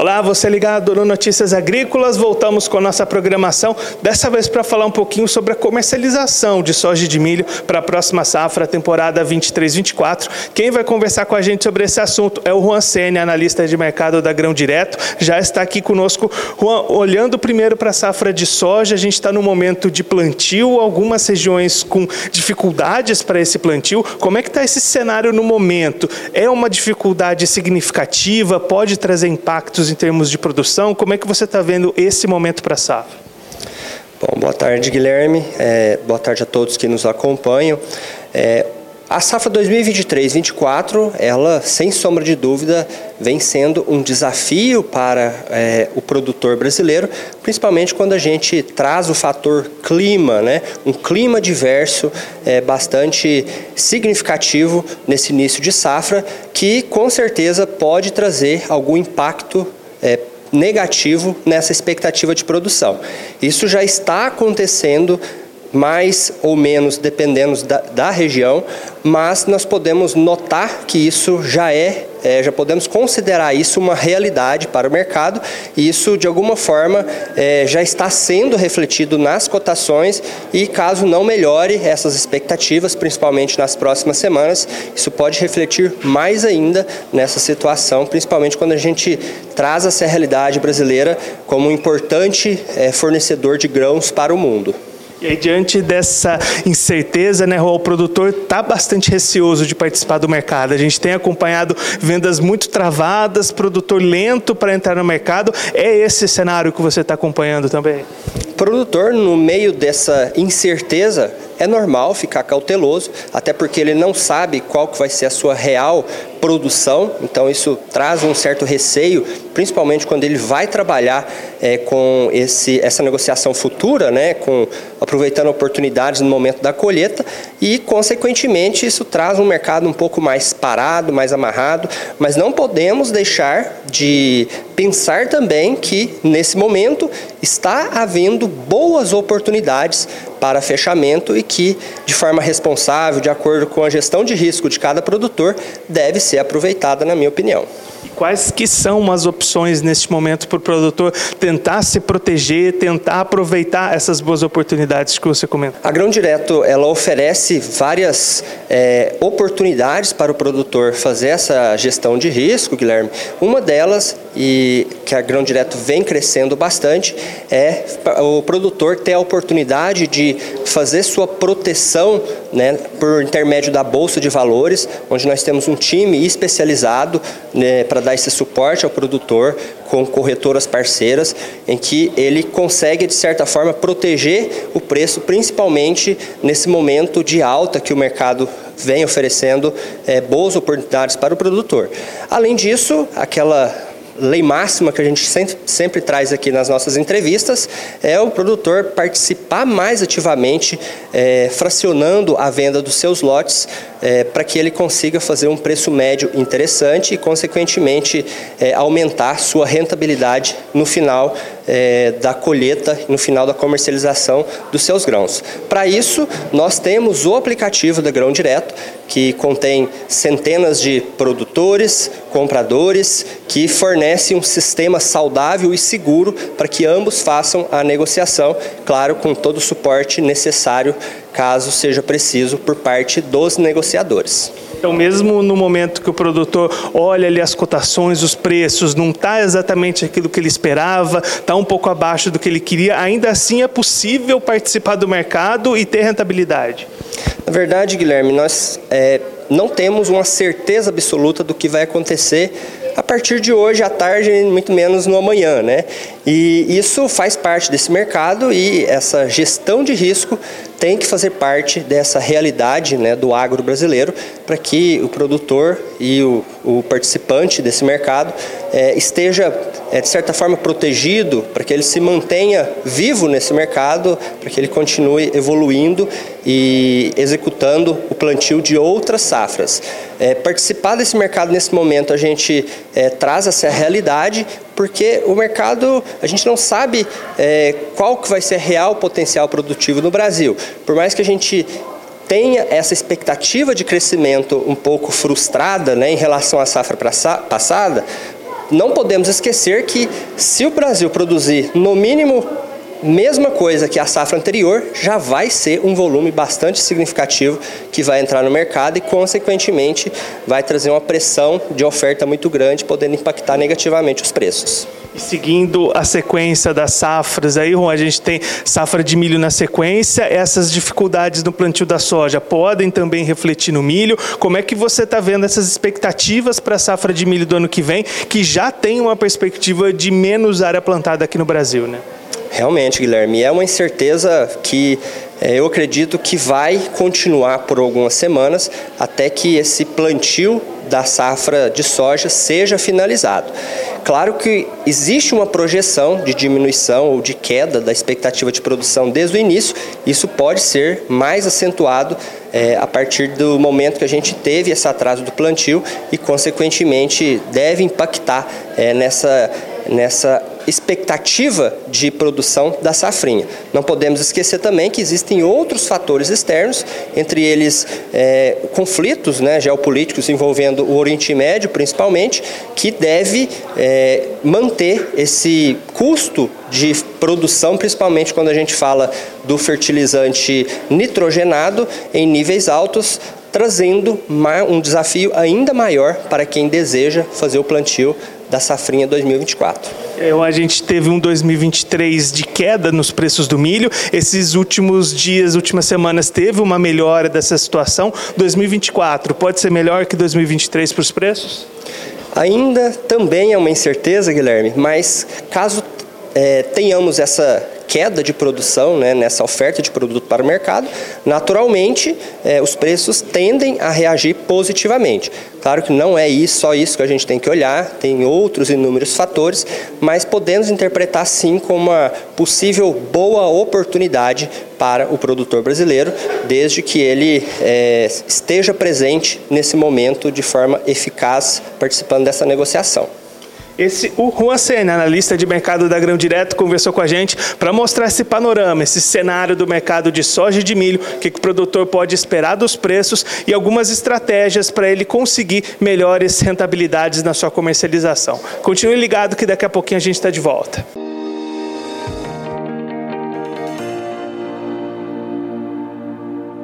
Olá, você ligado no Notícias Agrícolas. Voltamos com a nossa programação, dessa vez para falar um pouquinho sobre a comercialização de soja e de milho para a próxima safra, temporada 23-24. Quem vai conversar com a gente sobre esse assunto é o Juan Sene, analista de mercado da Grão Direto. Já está aqui conosco. Juan, olhando primeiro para a safra de soja, a gente está no momento de plantio, algumas regiões com dificuldades para esse plantio. Como é que está esse cenário no momento? É uma dificuldade significativa? Pode trazer impactos em termos de produção? Como é que você está vendo esse momento para a safra? Bom, boa tarde, Guilherme. É, boa tarde a todos que nos acompanham. É, a safra 2023-24, ela, sem sombra de dúvida, vem sendo um desafio para é, o produtor brasileiro, principalmente quando a gente traz o fator clima, né? um clima diverso é, bastante significativo nesse início de safra, que com certeza pode trazer algum impacto é, negativo nessa expectativa de produção. Isso já está acontecendo mais ou menos dependendo da, da região, mas nós podemos notar que isso já é, é, já podemos considerar isso uma realidade para o mercado e isso de alguma forma é, já está sendo refletido nas cotações e caso não melhore essas expectativas, principalmente nas próximas semanas, isso pode refletir mais ainda nessa situação, principalmente quando a gente traz essa realidade brasileira como um importante é, fornecedor de grãos para o mundo. E aí, diante dessa incerteza, né, o produtor está bastante receoso de participar do mercado. A gente tem acompanhado vendas muito travadas, produtor lento para entrar no mercado. É esse cenário que você está acompanhando também? produtor, no meio dessa incerteza, é normal ficar cauteloso, até porque ele não sabe qual que vai ser a sua real produção, então isso traz um certo receio, principalmente quando ele vai trabalhar é, com esse, essa negociação futura, né, com, aproveitando oportunidades no momento da colheita, e consequentemente isso traz um mercado um pouco mais parado, mais amarrado, mas não podemos deixar de pensar também que nesse momento está havendo boas oportunidades para fechamento e que, de forma responsável, de acordo com a gestão de risco de cada produtor, deve ser aproveitada, na minha opinião. E quais que são as opções neste momento para o produtor tentar se proteger, tentar aproveitar essas boas oportunidades que você comenta? A Grão Direto ela oferece várias é, oportunidades para o produtor fazer essa gestão de risco, Guilherme. Uma delas, e que a Grão Direto vem crescendo bastante, é o produtor ter a oportunidade de fazer sua proteção né, por intermédio da Bolsa de Valores, onde nós temos um time especializado né, para dar esse suporte ao produtor com corretoras parceiras, em que ele consegue, de certa forma, proteger o preço, principalmente nesse momento de alta que o mercado vem oferecendo é, boas oportunidades para o produtor. Além disso, aquela lei máxima que a gente sempre, sempre traz aqui nas nossas entrevistas é o produtor participar mais ativamente, é, fracionando a venda dos seus lotes, é, para que ele consiga fazer um preço médio interessante e, consequentemente, é, aumentar sua rentabilidade no final é, da colheita, no final da comercialização dos seus grãos. Para isso, nós temos o aplicativo da Grão Direto, que contém centenas de produtores, compradores, que fornece um sistema saudável e seguro para que ambos façam a negociação, claro, com todo o suporte necessário caso seja preciso por parte dos negociadores. Então, mesmo no momento que o produtor olha ali as cotações, os preços, não está exatamente aquilo que ele esperava, está um pouco abaixo do que ele queria, ainda assim é possível participar do mercado e ter rentabilidade? Na verdade, Guilherme, nós é, não temos uma certeza absoluta do que vai acontecer a partir de hoje à tarde, muito menos no amanhã, né? E isso faz parte desse mercado e essa gestão de risco tem que fazer parte dessa realidade né, do agro brasileiro para que o produtor e o, o participante desse mercado é, esteja, é, de certa forma, protegido, para que ele se mantenha vivo nesse mercado, para que ele continue evoluindo e executando o plantio de outras safras. É, participar desse mercado nesse momento, a gente é, traz essa realidade, porque o mercado, a gente não sabe é, qual que vai ser real potencial produtivo no Brasil. Por mais que a gente tenha essa expectativa de crescimento um pouco frustrada né, em relação à safra passada, não podemos esquecer que se o Brasil produzir no mínimo mesma coisa que a safra anterior, já vai ser um volume bastante significativo que vai entrar no mercado e, consequentemente, vai trazer uma pressão de oferta muito grande, podendo impactar negativamente os preços. E seguindo a sequência das safras, aí, Juan, a gente tem safra de milho na sequência. Essas dificuldades no plantio da soja podem também refletir no milho. Como é que você está vendo essas expectativas para a safra de milho do ano que vem, que já tem uma perspectiva de menos área plantada aqui no Brasil, né? Realmente, Guilherme, é uma incerteza que é, eu acredito que vai continuar por algumas semanas até que esse plantio da safra de soja seja finalizado. Claro que existe uma projeção de diminuição ou de queda da expectativa de produção desde o início, isso pode ser mais acentuado é, a partir do momento que a gente teve esse atraso do plantio e, consequentemente, deve impactar é, nessa, nessa expectativa de produção da safrinha. Não podemos esquecer também que existem outros fatores externos, entre eles é, conflitos né, geopolíticos envolvendo o Oriente Médio, principalmente, que deve é, manter esse custo de produção, principalmente quando a gente fala do fertilizante nitrogenado, em níveis altos, trazendo um desafio ainda maior para quem deseja fazer o plantio da safrinha 2024. É, a gente teve um 2023 de queda nos preços do milho. Esses últimos dias, últimas semanas, teve uma melhora dessa situação. 2024 pode ser melhor que 2023 para os preços? Ainda também é uma incerteza, Guilherme, mas caso é, tenhamos essa queda de produção né, nessa oferta de produto para o mercado, naturalmente é, os preços tendem a reagir positivamente. Claro que não é isso, só isso que a gente tem que olhar, tem outros inúmeros fatores, mas podemos interpretar sim como uma possível boa oportunidade para o produtor brasileiro, desde que ele é, esteja presente nesse momento de forma eficaz, participando dessa negociação. Esse, o Juan Senna, analista de mercado da Grão Direto, conversou com a gente para mostrar esse panorama, esse cenário do mercado de soja e de milho, o que, o produtor pode esperar dos preços e algumas estratégias para ele conseguir melhores rentabilidades na sua comercialização. Continue ligado que daqui a pouquinho a gente está de volta.